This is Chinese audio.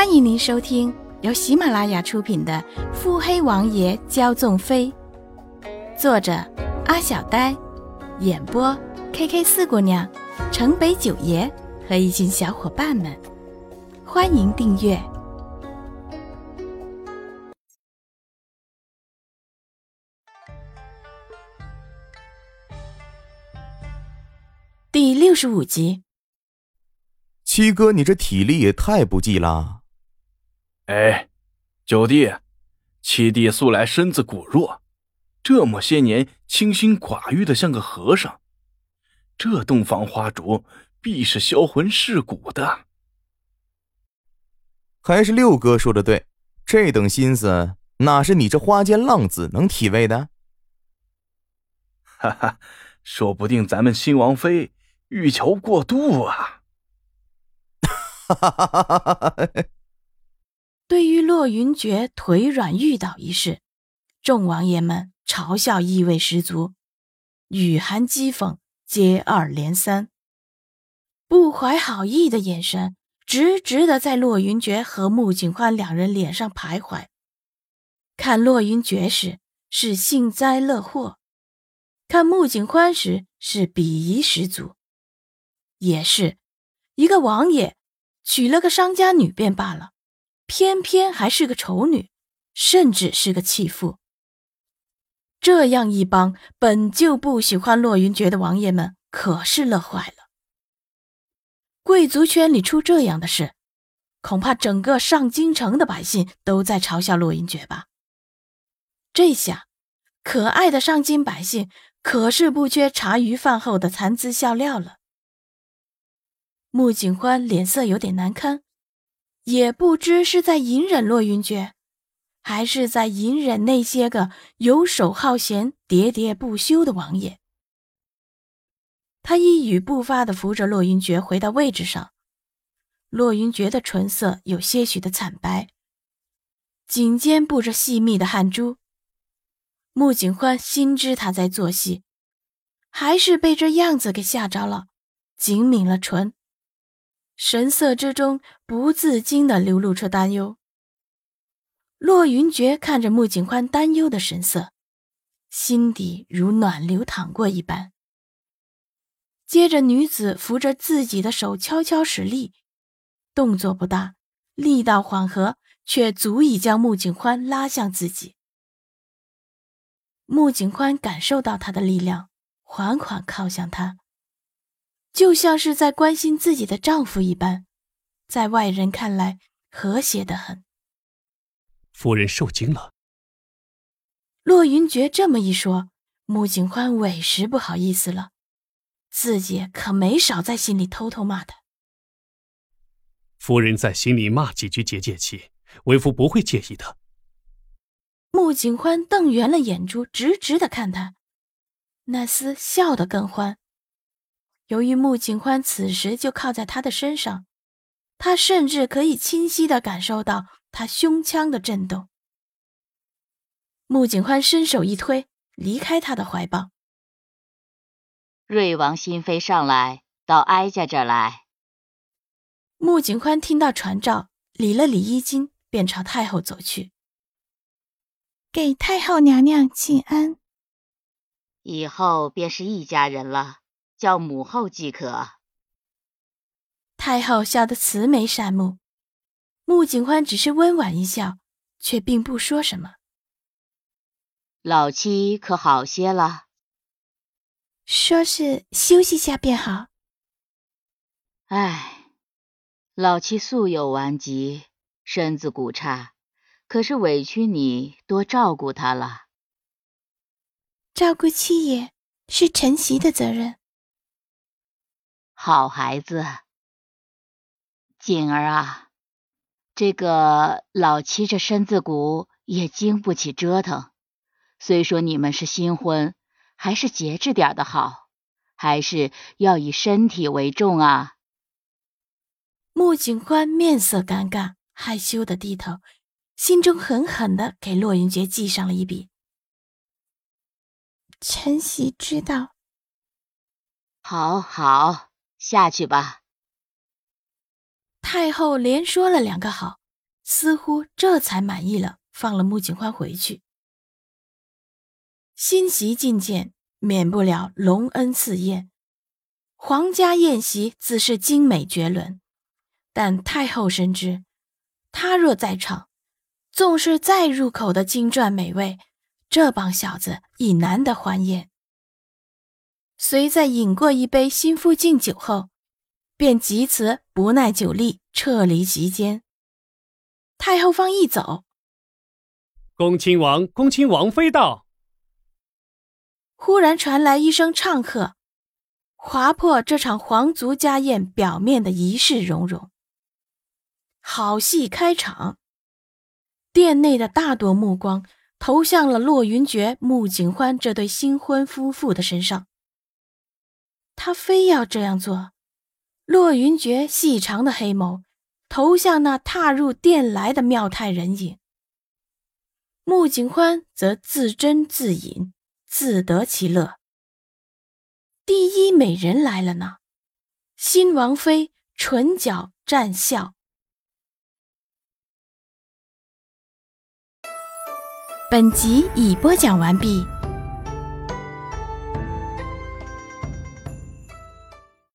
欢迎您收听由喜马拉雅出品的《腹黑王爷骄纵妃》，作者阿小呆，演播 K K 四姑娘、城北九爷和一群小伙伴们。欢迎订阅第六十五集。七哥，你这体力也太不济了。哎，九弟，七弟素来身子骨弱，这么些年清心寡欲的像个和尚，这洞房花烛必是销魂蚀骨的。还是六哥说的对，这等心思哪是你这花间浪子能体味的？哈哈，说不定咱们新王妃欲求过度啊。哈哈哈哈哈！对于骆云珏腿软欲倒一事，众王爷们嘲笑意味十足，雨寒讥讽接二连三，不怀好意的眼神直直的在骆云珏和穆景欢两人脸上徘徊。看骆云珏时是幸灾乐祸，看穆景欢时是鄙夷十足，也是一个王爷。娶了个商家女便罢了，偏偏还是个丑女，甚至是个弃妇。这样一帮本就不喜欢洛云珏的王爷们，可是乐坏了。贵族圈里出这样的事，恐怕整个上京城的百姓都在嘲笑洛云珏吧？这下，可爱的上京百姓可是不缺茶余饭后的谈资笑料了。穆景欢脸色有点难堪，也不知是在隐忍骆云珏，还是在隐忍那些个游手好闲、喋喋不休的王爷。他一语不发地扶着骆云珏回到位置上，骆云珏的唇色有些许的惨白，颈间布着细密的汗珠。穆景欢心知他在做戏，还是被这样子给吓着了，紧抿了唇。神色之中不自禁的流露出担忧。洛云珏看着穆景欢担忧的神色，心底如暖流淌过一般。接着，女子扶着自己的手悄悄使力，动作不大，力道缓和，却足以将穆景欢拉向自己。穆景欢感受到他的力量，缓缓靠向他。就像是在关心自己的丈夫一般，在外人看来和谐的很。夫人受惊了。洛云珏这么一说，穆景欢委实不好意思了，自己可没少在心里偷偷骂他。夫人在心里骂几句解解气，为夫不会介意的。穆景欢瞪圆了眼珠，直直的看他，那厮笑得更欢。由于穆景欢此时就靠在他的身上，他甚至可以清晰的感受到他胸腔的震动。穆景欢伸手一推，离开他的怀抱。瑞王新妃上来，到哀家这儿来。穆景欢听到传召，理了理衣襟，便朝太后走去，给太后娘娘请安。以后便是一家人了。叫母后即可。太后笑得慈眉善目，穆景欢只是温婉一笑，却并不说什么。老七可好些了？说是休息下便好。唉，老七素有顽疾，身子骨差，可是委屈你多照顾他了。照顾七爷是晨曦的责任。好孩子，锦儿啊，这个老七这身子骨也经不起折腾。虽说你们是新婚，还是节制点的好，还是要以身体为重啊。穆景欢面色尴尬，害羞的低头，心中狠狠的给洛云珏记上了一笔。晨曦知道。好好。下去吧。太后连说了两个好，似乎这才满意了，放了穆景欢回去。新席觐见，免不了隆恩赐宴，皇家宴席自是精美绝伦。但太后深知，他若在场，纵是再入口的金馔美味，这帮小子亦难得欢宴。遂在饮过一杯心腹敬酒后，便急辞不耐酒力，撤离席间。太后方一走，恭亲王、恭亲王妃到。忽然传来一声唱和，划破这场皇族家宴表面的仪式融融。好戏开场，殿内的大多目光投向了骆云珏、穆景欢这对新婚夫妇的身上。他非要这样做。骆云珏细长的黑眸投向那踏入殿来的妙态人影，穆景欢则自斟自饮，自得其乐。第一美人来了呢，新王妃唇角绽笑。本集已播讲完毕。